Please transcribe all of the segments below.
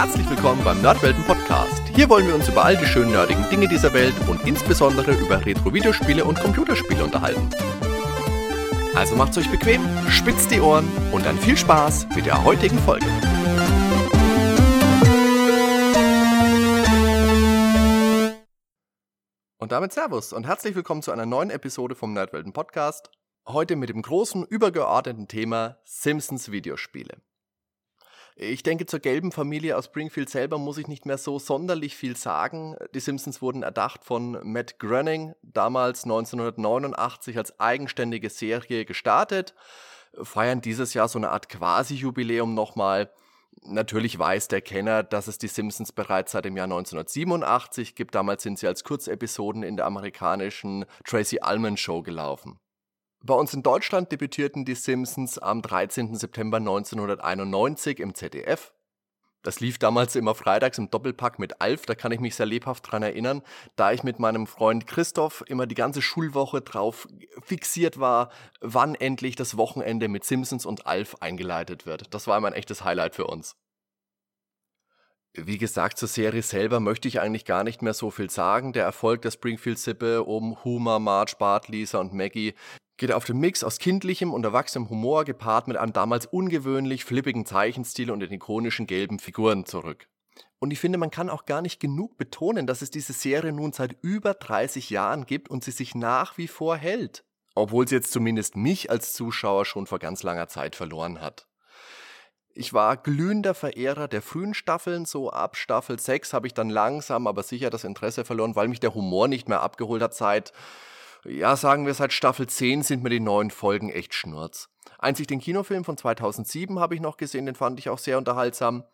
Herzlich willkommen beim Nerdwelten Podcast. Hier wollen wir uns über all die schönen nerdigen Dinge dieser Welt und insbesondere über Retro-Videospiele und Computerspiele unterhalten. Also macht's euch bequem, spitzt die Ohren und dann viel Spaß mit der heutigen Folge. Und damit Servus und herzlich willkommen zu einer neuen Episode vom Nerdwelten Podcast. Heute mit dem großen übergeordneten Thema Simpsons Videospiele. Ich denke, zur gelben Familie aus Springfield selber muss ich nicht mehr so sonderlich viel sagen. Die Simpsons wurden erdacht von Matt Groening, damals 1989 als eigenständige Serie gestartet, feiern dieses Jahr so eine Art Quasi-Jubiläum nochmal. Natürlich weiß der Kenner, dass es die Simpsons bereits seit dem Jahr 1987 gibt. Damals sind sie als Kurzepisoden in der amerikanischen Tracy Ullman Show gelaufen. Bei uns in Deutschland debütierten die Simpsons am 13. September 1991 im ZDF. Das lief damals immer freitags im Doppelpack mit Alf, da kann ich mich sehr lebhaft dran erinnern, da ich mit meinem Freund Christoph immer die ganze Schulwoche drauf fixiert war, wann endlich das Wochenende mit Simpsons und Alf eingeleitet wird. Das war immer ein echtes Highlight für uns. Wie gesagt, zur Serie selber möchte ich eigentlich gar nicht mehr so viel sagen. Der Erfolg der Springfield-Sippe um Homer, Marge, Bart, Lisa und Maggie geht auf den Mix aus kindlichem und erwachsenem Humor gepaart mit einem damals ungewöhnlich flippigen Zeichenstil und den ikonischen gelben Figuren zurück. Und ich finde, man kann auch gar nicht genug betonen, dass es diese Serie nun seit über 30 Jahren gibt und sie sich nach wie vor hält. Obwohl sie jetzt zumindest mich als Zuschauer schon vor ganz langer Zeit verloren hat. Ich war glühender Verehrer der frühen Staffeln, so ab Staffel 6 habe ich dann langsam, aber sicher das Interesse verloren, weil mich der Humor nicht mehr abgeholt hat seit ja, sagen wir seit Staffel 10 sind mir die neuen Folgen echt schnurz. Einzig den Kinofilm von 2007 habe ich noch gesehen, den fand ich auch sehr unterhaltsam.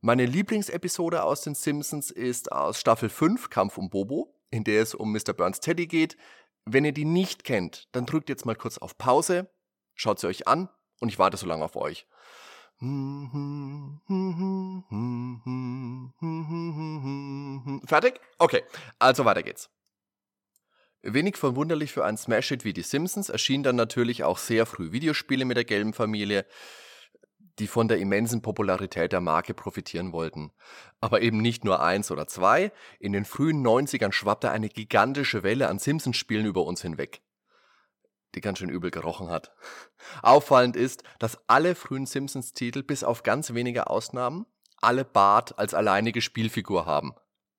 Meine Lieblingsepisode aus den Simpsons ist aus Staffel 5, Kampf um Bobo, in der es um Mr. Burns Teddy geht. Wenn ihr die nicht kennt, dann drückt jetzt mal kurz auf Pause, schaut sie euch an und ich warte so lange auf euch. Fertig? Okay, also weiter geht's. Wenig verwunderlich für einen Smash-Hit wie die Simpsons erschienen dann natürlich auch sehr früh Videospiele mit der gelben Familie, die von der immensen Popularität der Marke profitieren wollten. Aber eben nicht nur eins oder zwei, in den frühen 90ern schwappte eine gigantische Welle an Simpsons-Spielen über uns hinweg, die ganz schön übel gerochen hat. Auffallend ist, dass alle frühen Simpsons-Titel bis auf ganz wenige Ausnahmen alle Bart als alleinige Spielfigur haben.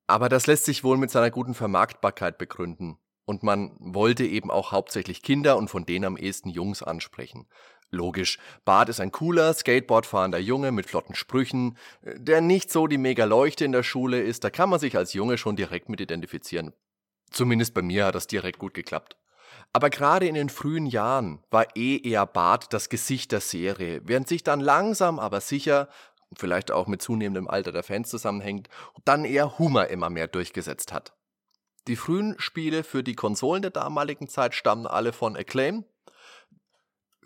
Aber das lässt sich wohl mit seiner guten Vermarktbarkeit begründen. Und man wollte eben auch hauptsächlich Kinder und von denen am ehesten Jungs ansprechen. Logisch, Bart ist ein cooler, Skateboardfahrender Junge mit flotten Sprüchen, der nicht so die mega Leuchte in der Schule ist, da kann man sich als Junge schon direkt mit identifizieren. Zumindest bei mir hat das direkt gut geklappt. Aber gerade in den frühen Jahren war eh eher Bart das Gesicht der Serie, während sich dann langsam aber sicher, vielleicht auch mit zunehmendem Alter der Fans zusammenhängt, dann eher Humor immer mehr durchgesetzt hat. Die frühen Spiele für die Konsolen der damaligen Zeit stammen alle von Acclaim.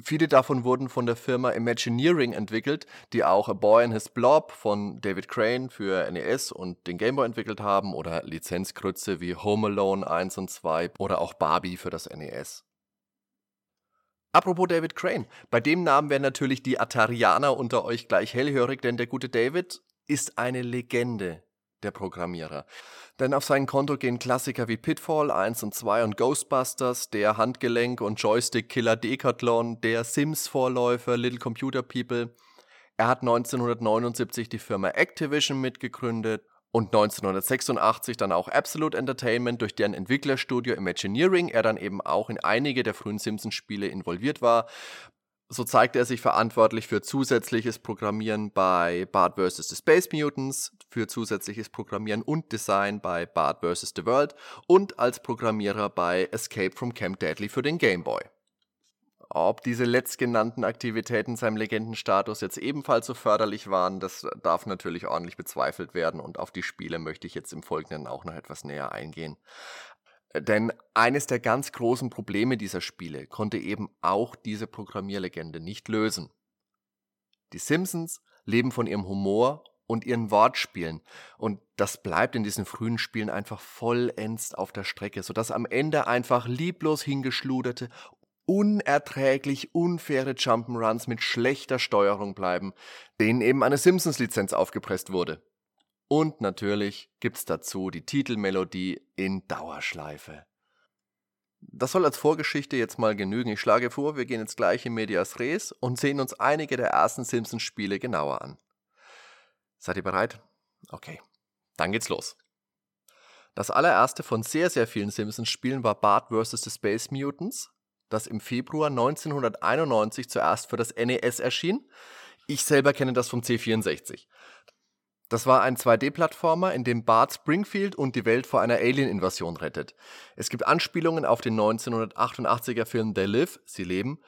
Viele davon wurden von der Firma Imagineering entwickelt, die auch A Boy and His Blob von David Crane für NES und den Game Boy entwickelt haben oder Lizenzkrütze wie Home Alone 1 und 2 oder auch Barbie für das NES. Apropos David Crane, bei dem Namen werden natürlich die Atarianer unter euch gleich hellhörig, denn der gute David ist eine Legende der Programmierer. Denn auf sein Konto gehen Klassiker wie Pitfall 1 und 2 und Ghostbusters, der Handgelenk- und Joystick-Killer Decathlon, der Sims-Vorläufer Little Computer People. Er hat 1979 die Firma Activision mitgegründet und 1986 dann auch Absolute Entertainment, durch deren Entwicklerstudio Imagineering er dann eben auch in einige der frühen Simpsons-Spiele involviert war. So zeigte er sich verantwortlich für zusätzliches Programmieren bei Bart vs. The Space Mutants, für zusätzliches Programmieren und Design bei Bart vs. The World und als Programmierer bei Escape from Camp Deadly für den Game Boy. Ob diese letztgenannten Aktivitäten seinem Legendenstatus jetzt ebenfalls so förderlich waren, das darf natürlich ordentlich bezweifelt werden und auf die Spiele möchte ich jetzt im Folgenden auch noch etwas näher eingehen. Denn eines der ganz großen Probleme dieser Spiele konnte eben auch diese Programmierlegende nicht lösen. Die Simpsons leben von ihrem Humor und ihren Wortspielen. Und das bleibt in diesen frühen Spielen einfach vollends auf der Strecke, sodass am Ende einfach lieblos hingeschluderte unerträglich unfaire Jump'n'Runs mit schlechter Steuerung bleiben, denen eben eine Simpsons-Lizenz aufgepresst wurde. Und natürlich gibt's dazu die Titelmelodie in Dauerschleife. Das soll als Vorgeschichte jetzt mal genügen. Ich schlage vor, wir gehen jetzt gleich in Medias Res und sehen uns einige der ersten Simpsons-Spiele genauer an. Seid ihr bereit? Okay, dann geht's los. Das allererste von sehr, sehr vielen Simpsons-Spielen war Bart vs. The Space Mutants, das im Februar 1991 zuerst für das NES erschien. Ich selber kenne das vom C64. Das war ein 2D-Plattformer, in dem Bart Springfield und die Welt vor einer Alien-Invasion rettet. Es gibt Anspielungen auf den 1988er Film They Live, Sie leben,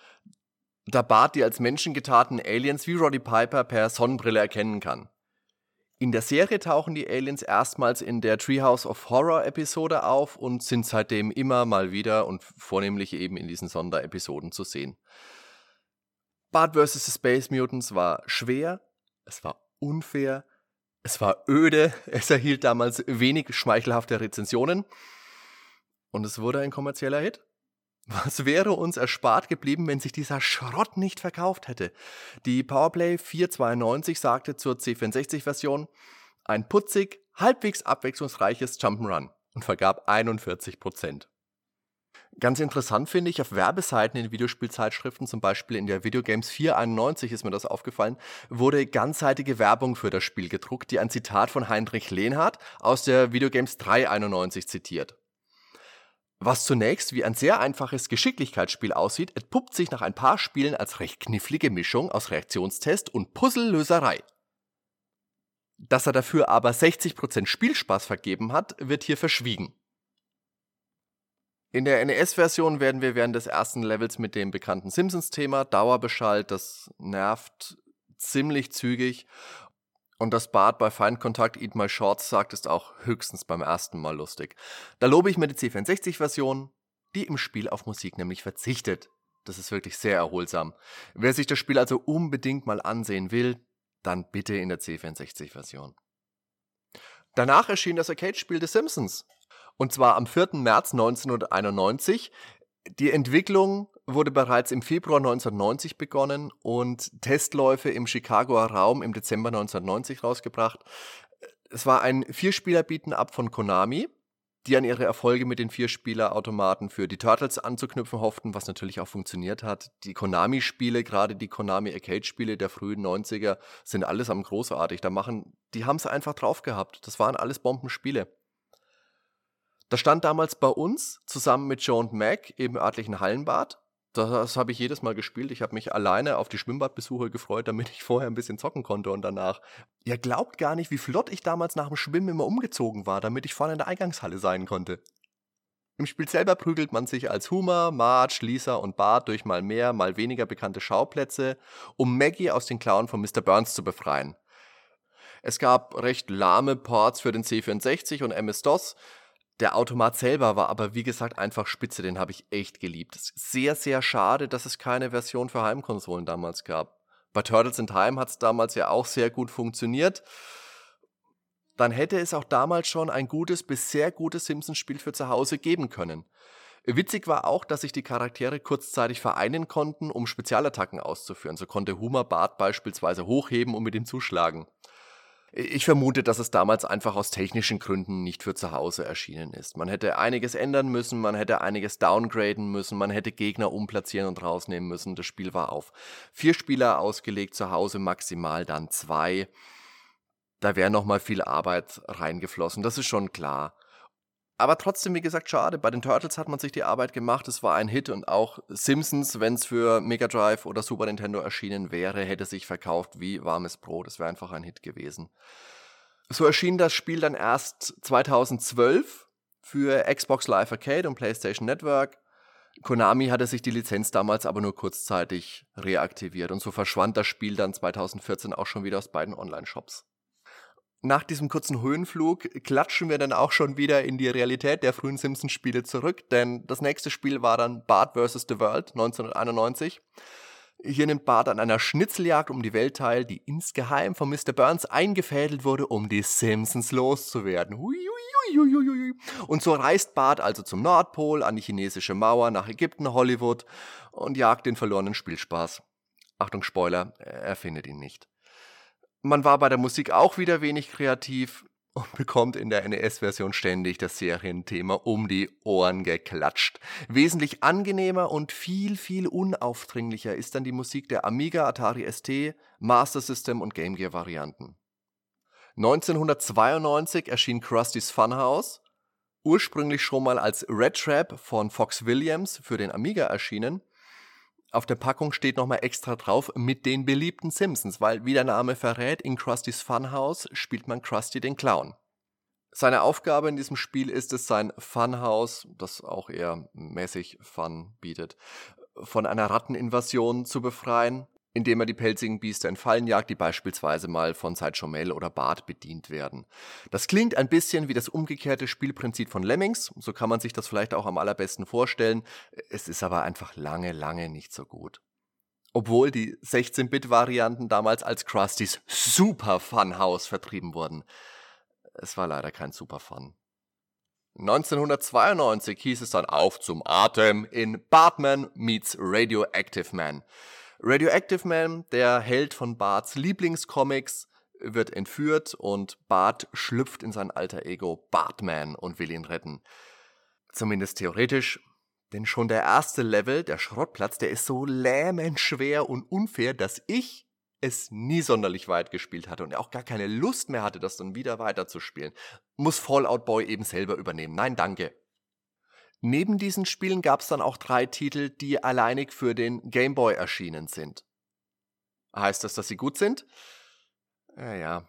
da Bart die als Menschen getarten Aliens wie Roddy Piper per Sonnenbrille erkennen kann. In der Serie tauchen die Aliens erstmals in der Treehouse of Horror Episode auf und sind seitdem immer mal wieder und vornehmlich eben in diesen Sonderepisoden zu sehen. Bart vs. The Space Mutants war schwer, es war unfair, es war öde, es erhielt damals wenig schmeichelhafte Rezensionen und es wurde ein kommerzieller Hit. Was wäre uns erspart geblieben, wenn sich dieser Schrott nicht verkauft hätte? Die Powerplay 492 sagte zur C64-Version ein putzig, halbwegs abwechslungsreiches Jump'n'Run und vergab 41 Prozent. Ganz interessant finde ich, auf Werbeseiten in Videospielzeitschriften, zum Beispiel in der Videogames 491 ist mir das aufgefallen, wurde ganzseitige Werbung für das Spiel gedruckt, die ein Zitat von Heinrich Lehnhardt aus der Videogames 391 zitiert. Was zunächst wie ein sehr einfaches Geschicklichkeitsspiel aussieht, entpuppt sich nach ein paar Spielen als recht knifflige Mischung aus Reaktionstest und Puzzlelöserei. Dass er dafür aber 60% Spielspaß vergeben hat, wird hier verschwiegen. In der NES-Version werden wir während des ersten Levels mit dem bekannten Simpsons-Thema Dauerbeschallt, das nervt ziemlich zügig. Und das Bart bei Feindkontakt Eat My Shorts sagt, ist auch höchstens beim ersten Mal lustig. Da lobe ich mir die C64-Version, die im Spiel auf Musik nämlich verzichtet. Das ist wirklich sehr erholsam. Wer sich das Spiel also unbedingt mal ansehen will, dann bitte in der C64-Version. Danach erschien das Arcade-Spiel The Simpsons. Und zwar am 4. März 1991. Die Entwicklung wurde bereits im Februar 1990 begonnen und Testläufe im Chicagoer Raum im Dezember 1990 rausgebracht. Es war ein Vierspieler-Beaten-Up von Konami, die an ihre Erfolge mit den Vierspieler-Automaten für die Turtles anzuknüpfen hofften, was natürlich auch funktioniert hat. Die Konami-Spiele, gerade die Konami Arcade-Spiele der frühen 90er, sind allesamt großartig. Da machen, die haben es einfach drauf gehabt. Das waren alles Bombenspiele. Das stand damals bei uns zusammen mit Joe und Mac im örtlichen Hallenbad. Das, habe ich jedes Mal gespielt. Ich habe mich alleine auf die Schwimmbadbesuche gefreut, damit ich vorher ein bisschen zocken konnte und danach. Ihr glaubt gar nicht, wie flott ich damals nach dem Schwimmen immer umgezogen war, damit ich vorne in der Eingangshalle sein konnte. Im Spiel selber prügelt man sich als Homer, Marge, Lisa und Bart durch mal mehr, mal weniger bekannte Schauplätze, um Maggie aus den Klauen von Mr. Burns zu befreien. Es gab recht lahme Ports für den C64 und MS-DOS, der Automat selber war aber, wie gesagt, einfach spitze. Den habe ich echt geliebt. Sehr, sehr schade, dass es keine Version für Heimkonsolen damals gab. Bei Turtles in Time hat es damals ja auch sehr gut funktioniert. Dann hätte es auch damals schon ein gutes bis sehr gutes Simpsons-Spiel für zu Hause geben können. Witzig war auch, dass sich die Charaktere kurzzeitig vereinen konnten, um Spezialattacken auszuführen. So konnte Homer Bart beispielsweise hochheben und mit ihm zuschlagen. Ich vermute, dass es damals einfach aus technischen Gründen nicht für zu Hause erschienen ist. Man hätte einiges ändern müssen, man hätte einiges downgraden müssen, man hätte Gegner umplatzieren und rausnehmen müssen. Das Spiel war auf vier Spieler ausgelegt, zu Hause maximal dann zwei. Da wäre nochmal viel Arbeit reingeflossen, das ist schon klar. Aber trotzdem, wie gesagt, schade. Bei den Turtles hat man sich die Arbeit gemacht. Es war ein Hit und auch Simpsons, wenn es für Mega Drive oder Super Nintendo erschienen wäre, hätte sich verkauft wie warmes Brot. Es wäre einfach ein Hit gewesen. So erschien das Spiel dann erst 2012 für Xbox Live Arcade und PlayStation Network. Konami hatte sich die Lizenz damals aber nur kurzzeitig reaktiviert und so verschwand das Spiel dann 2014 auch schon wieder aus beiden Online-Shops nach diesem kurzen Höhenflug klatschen wir dann auch schon wieder in die Realität der frühen Simpsons-Spiele zurück, denn das nächste Spiel war dann Bart vs. The World 1991. Hier nimmt Bart an einer Schnitzeljagd um die Welt teil, die insgeheim von Mr. Burns eingefädelt wurde, um die Simpsons loszuwerden. Und so reist Bart also zum Nordpol, an die chinesische Mauer, nach Ägypten, Hollywood und jagt den verlorenen Spielspaß. Achtung, Spoiler, er findet ihn nicht. Man war bei der Musik auch wieder wenig kreativ und bekommt in der NES-Version ständig das Serienthema um die Ohren geklatscht. Wesentlich angenehmer und viel, viel unaufdringlicher ist dann die Musik der Amiga, Atari ST, Master System und Game Gear Varianten. 1992 erschien Krusty's Funhouse, ursprünglich schon mal als Red Trap von Fox Williams für den Amiga erschienen auf der Packung steht nochmal extra drauf mit den beliebten Simpsons, weil wie der Name verrät, in Krustys Funhouse spielt man Krusty den Clown. Seine Aufgabe in diesem Spiel ist es, sein Funhouse, das auch eher mäßig Fun bietet, von einer Ratteninvasion zu befreien indem er die pelzigen Biester in Fallen jagt, die beispielsweise mal von Sideshow oder Bart bedient werden. Das klingt ein bisschen wie das umgekehrte Spielprinzip von Lemmings, so kann man sich das vielleicht auch am allerbesten vorstellen. Es ist aber einfach lange, lange nicht so gut. Obwohl die 16-Bit-Varianten damals als Krustys Super Funhouse vertrieben wurden. Es war leider kein Super Fun. 1992 hieß es dann auf zum Atem in Bartman meets Radioactive Man. Radioactive Man, der Held von Barts Lieblingscomics, wird entführt und Bart schlüpft in sein alter Ego Bartman und will ihn retten. Zumindest theoretisch, denn schon der erste Level, der Schrottplatz, der ist so lähmend schwer und unfair, dass ich es nie sonderlich weit gespielt hatte und auch gar keine Lust mehr hatte, das dann wieder weiterzuspielen. Muss Fallout Boy eben selber übernehmen. Nein, danke. Neben diesen Spielen gab es dann auch drei Titel, die alleinig für den Game Boy erschienen sind. Heißt das, dass sie gut sind? Ja, ja.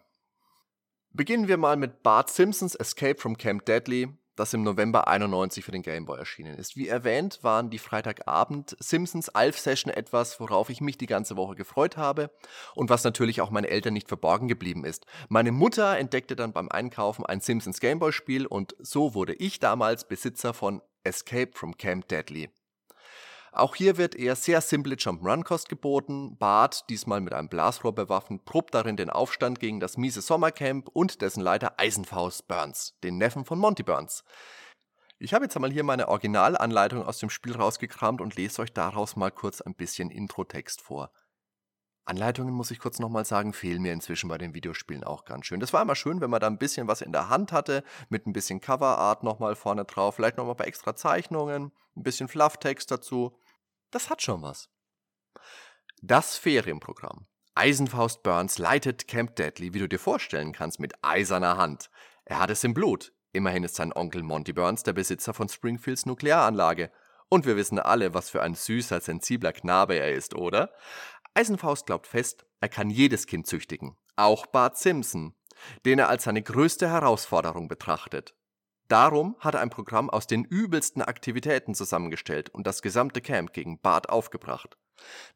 Beginnen wir mal mit Bart Simpsons Escape from Camp Deadly, das im November 91 für den Game Boy erschienen ist. Wie erwähnt, waren die Freitagabend Simpsons Alf Session etwas, worauf ich mich die ganze Woche gefreut habe und was natürlich auch meinen Eltern nicht verborgen geblieben ist. Meine Mutter entdeckte dann beim Einkaufen ein Simpsons Game Boy Spiel und so wurde ich damals Besitzer von Escape from Camp Deadly. Auch hier wird eher sehr simple Jump'n'Run-Kost geboten. Bart, diesmal mit einem Blasrohr bewaffnet, probt darin den Aufstand gegen das miese Sommercamp und dessen Leiter Eisenfaust Burns, den Neffen von Monty Burns. Ich habe jetzt einmal hier meine Originalanleitung aus dem Spiel rausgekramt und lese euch daraus mal kurz ein bisschen Introtext vor. Anleitungen, muss ich kurz nochmal sagen, fehlen mir inzwischen bei den Videospielen auch ganz schön. Das war immer schön, wenn man da ein bisschen was in der Hand hatte, mit ein bisschen Coverart nochmal vorne drauf, vielleicht nochmal ein paar extra Zeichnungen, ein bisschen Flufftext dazu. Das hat schon was. Das Ferienprogramm. Eisenfaust Burns leitet Camp Deadly, wie du dir vorstellen kannst, mit eiserner Hand. Er hat es im Blut. Immerhin ist sein Onkel Monty Burns der Besitzer von Springfields Nuklearanlage. Und wir wissen alle, was für ein süßer, sensibler Knabe er ist, oder? Eisenfaust glaubt fest, er kann jedes Kind züchtigen, auch Bart Simpson, den er als seine größte Herausforderung betrachtet. Darum hat er ein Programm aus den übelsten Aktivitäten zusammengestellt und das gesamte Camp gegen Bart aufgebracht.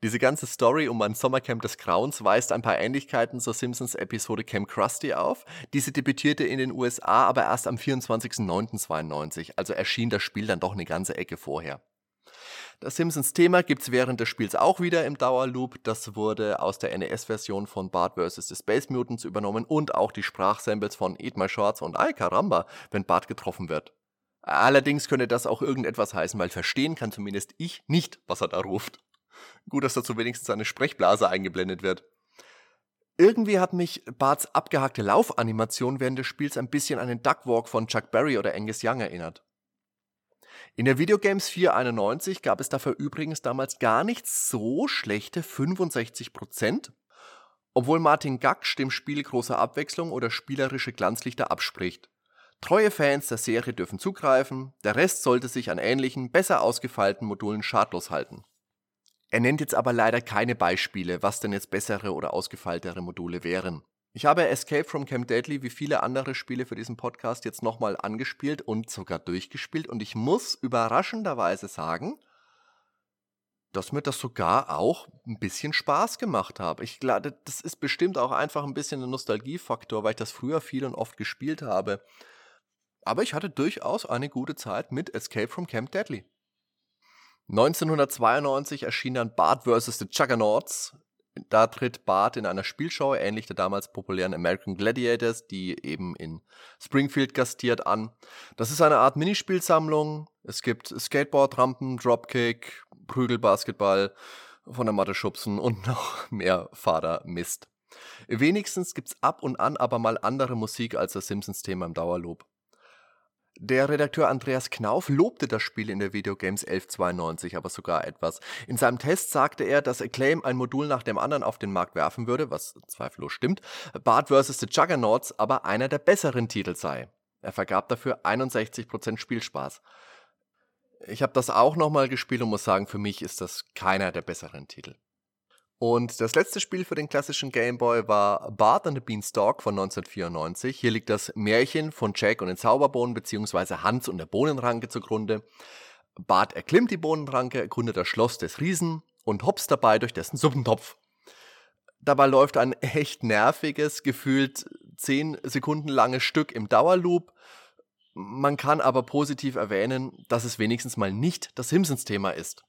Diese ganze Story um ein Sommercamp des Grauens weist ein paar Ähnlichkeiten zur Simpsons Episode Camp Krusty auf. Diese debütierte in den USA aber erst am 24.09.92, also erschien das Spiel dann doch eine ganze Ecke vorher. Das Simpsons-Thema gibt es während des Spiels auch wieder im Dauerloop. Das wurde aus der NES-Version von Bart vs. The Space Mutants übernommen und auch die Sprachsamples von Eat My Shorts und Ay Caramba, wenn Bart getroffen wird. Allerdings könnte das auch irgendetwas heißen, weil verstehen kann zumindest ich nicht, was er da ruft. Gut, dass dazu wenigstens eine Sprechblase eingeblendet wird. Irgendwie hat mich Barts abgehackte Laufanimation während des Spiels ein bisschen an den Duckwalk von Chuck Berry oder Angus Young erinnert. In der Videogames 491 gab es dafür übrigens damals gar nicht so schlechte 65%, obwohl Martin Gaksch dem Spiel große Abwechslung oder spielerische Glanzlichter abspricht. Treue Fans der Serie dürfen zugreifen, der Rest sollte sich an ähnlichen, besser ausgefeilten Modulen schadlos halten. Er nennt jetzt aber leider keine Beispiele, was denn jetzt bessere oder ausgefeiltere Module wären. Ich habe Escape from Camp Deadly wie viele andere Spiele für diesen Podcast jetzt nochmal angespielt und sogar durchgespielt und ich muss überraschenderweise sagen, dass mir das sogar auch ein bisschen Spaß gemacht hat. Ich glaube, das ist bestimmt auch einfach ein bisschen ein Nostalgiefaktor, weil ich das früher viel und oft gespielt habe. Aber ich hatte durchaus eine gute Zeit mit Escape from Camp Deadly. 1992 erschien dann Bart vs. The Juggernauts. Da tritt Bart in einer Spielshow, ähnlich der damals populären American Gladiators, die eben in Springfield gastiert, an. Das ist eine Art Minispielsammlung. Es gibt Skateboard, Rampen, Dropkick, Prügelbasketball, von der Matte schubsen und noch mehr Vatermist. Wenigstens gibt's ab und an aber mal andere Musik als das Simpsons-Thema im Dauerloop. Der Redakteur Andreas Knauf lobte das Spiel in der Videogames 1192 aber sogar etwas. In seinem Test sagte er, dass Acclaim ein Modul nach dem anderen auf den Markt werfen würde, was zweifellos stimmt, Bart vs. The Juggernauts aber einer der besseren Titel sei. Er vergab dafür 61% Spielspaß. Ich habe das auch nochmal gespielt und muss sagen, für mich ist das keiner der besseren Titel. Und das letzte Spiel für den klassischen Game Boy war Bart and the Beanstalk von 1994. Hier liegt das Märchen von Jack und den Zauberbohnen bzw. Hans und der Bohnenranke zugrunde. Bart erklimmt die Bohnenranke, erkundet das Schloss des Riesen und hops dabei durch dessen Suppentopf. Dabei läuft ein echt nerviges, gefühlt 10 Sekunden langes Stück im Dauerloop. Man kann aber positiv erwähnen, dass es wenigstens mal nicht das Simpsons-Thema ist.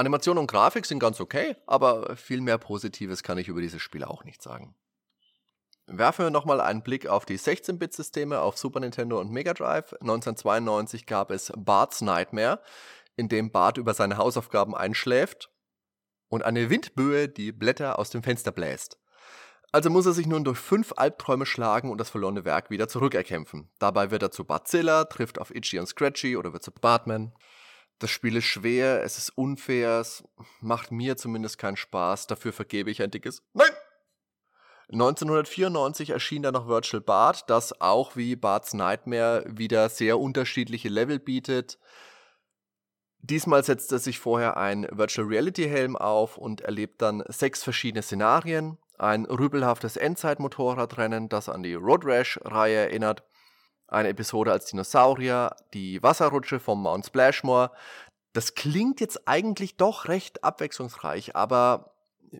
Animation und Grafik sind ganz okay, aber viel mehr Positives kann ich über dieses Spiel auch nicht sagen. Werfen wir nochmal einen Blick auf die 16-Bit-Systeme auf Super Nintendo und Mega Drive. 1992 gab es Bart's Nightmare, in dem Bart über seine Hausaufgaben einschläft und eine Windböe die Blätter aus dem Fenster bläst. Also muss er sich nun durch fünf Albträume schlagen und das verlorene Werk wieder zurückerkämpfen. Dabei wird er zu Bartzilla, trifft auf Itchy und Scratchy oder wird zu Bartman. Das Spiel ist schwer, es ist unfair, es macht mir zumindest keinen Spaß, dafür vergebe ich ein dickes Nein! 1994 erschien dann noch Virtual Bart, das auch wie Bart's Nightmare wieder sehr unterschiedliche Level bietet. Diesmal setzt er sich vorher ein Virtual Reality Helm auf und erlebt dann sechs verschiedene Szenarien. Ein rübelhaftes Endzeit-Motorradrennen, das an die Road Rash-Reihe erinnert eine Episode als Dinosaurier, die Wasserrutsche vom Mount Splashmore. Das klingt jetzt eigentlich doch recht abwechslungsreich, aber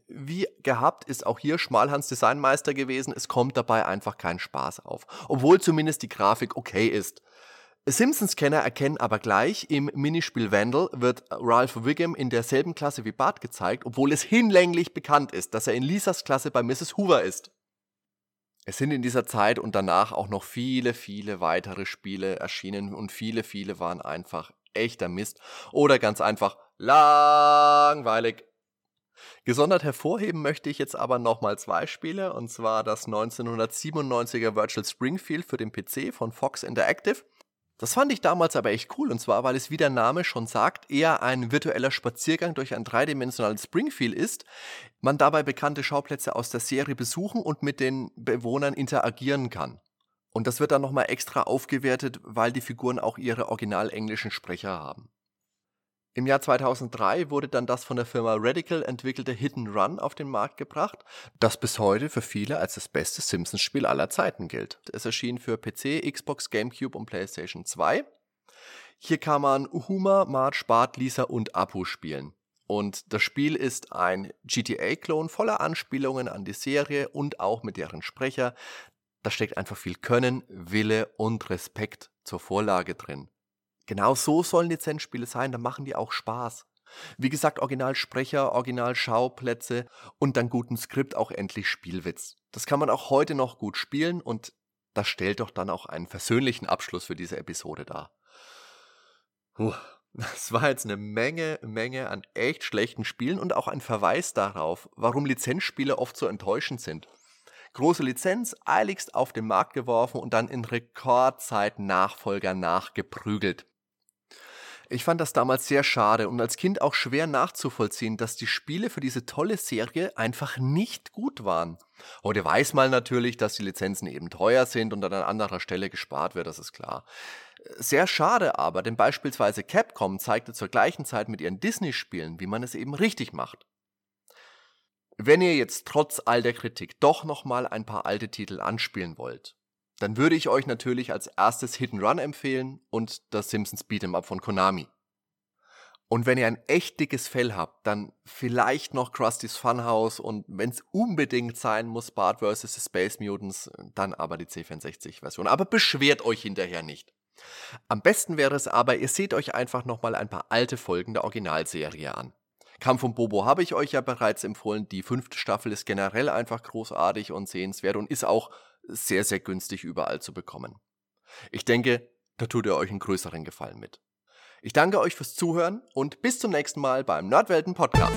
wie gehabt ist auch hier Schmalhans Designmeister gewesen. Es kommt dabei einfach kein Spaß auf, obwohl zumindest die Grafik okay ist. Simpsons-Kenner erkennen aber gleich, im Minispiel Vandal wird Ralph Wiggum in derselben Klasse wie Bart gezeigt, obwohl es hinlänglich bekannt ist, dass er in Lisas Klasse bei Mrs. Hoover ist. Es sind in dieser Zeit und danach auch noch viele, viele weitere Spiele erschienen und viele, viele waren einfach echter Mist oder ganz einfach langweilig. Gesondert hervorheben möchte ich jetzt aber nochmal zwei Spiele, und zwar das 1997er Virtual Springfield für den PC von Fox Interactive das fand ich damals aber echt cool und zwar, weil es wie der Name schon sagt, eher ein virtueller Spaziergang durch ein dreidimensionales Springfield ist, man dabei bekannte Schauplätze aus der Serie besuchen und mit den Bewohnern interagieren kann. Und das wird dann nochmal extra aufgewertet, weil die Figuren auch ihre original englischen Sprecher haben. Im Jahr 2003 wurde dann das von der Firma Radical entwickelte Hidden Run auf den Markt gebracht, das bis heute für viele als das beste Simpsons-Spiel aller Zeiten gilt. Es erschien für PC, Xbox, GameCube und PlayStation 2. Hier kann man Uhuma, Marge, Bart, Lisa und Apu spielen. Und das Spiel ist ein GTA-Klon voller Anspielungen an die Serie und auch mit deren Sprecher. Da steckt einfach viel Können, Wille und Respekt zur Vorlage drin. Genau so sollen Lizenzspiele sein, dann machen die auch Spaß. Wie gesagt, Originalsprecher, Originalschauplätze und dann guten Skript auch endlich Spielwitz. Das kann man auch heute noch gut spielen und das stellt doch dann auch einen versöhnlichen Abschluss für diese Episode dar. Puh, das war jetzt eine Menge, Menge an echt schlechten Spielen und auch ein Verweis darauf, warum Lizenzspiele oft so enttäuschend sind. Große Lizenz, eiligst auf den Markt geworfen und dann in Rekordzeit Nachfolger nachgeprügelt. Ich fand das damals sehr schade und als Kind auch schwer nachzuvollziehen, dass die Spiele für diese tolle Serie einfach nicht gut waren. Heute weiß man natürlich, dass die Lizenzen eben teuer sind und an anderer Stelle gespart wird, das ist klar. Sehr schade aber, denn beispielsweise Capcom zeigte zur gleichen Zeit mit ihren Disney-Spielen, wie man es eben richtig macht. Wenn ihr jetzt trotz all der Kritik doch nochmal ein paar alte Titel anspielen wollt, dann würde ich euch natürlich als erstes Hit and Run empfehlen und das Simpsons Beat'em Up von Konami. Und wenn ihr ein echt dickes Fell habt, dann vielleicht noch Krusty's Funhouse und wenn es unbedingt sein muss, Bart vs. The Space Mutants, dann aber die C64-Version. Aber beschwert euch hinterher nicht. Am besten wäre es aber, ihr seht euch einfach nochmal ein paar alte Folgen der Originalserie an. Kampf und Bobo habe ich euch ja bereits empfohlen. Die fünfte Staffel ist generell einfach großartig und sehenswert und ist auch sehr, sehr günstig überall zu bekommen. Ich denke, da tut ihr euch einen größeren Gefallen mit. Ich danke euch fürs Zuhören und bis zum nächsten Mal beim Nerdwelten Podcast.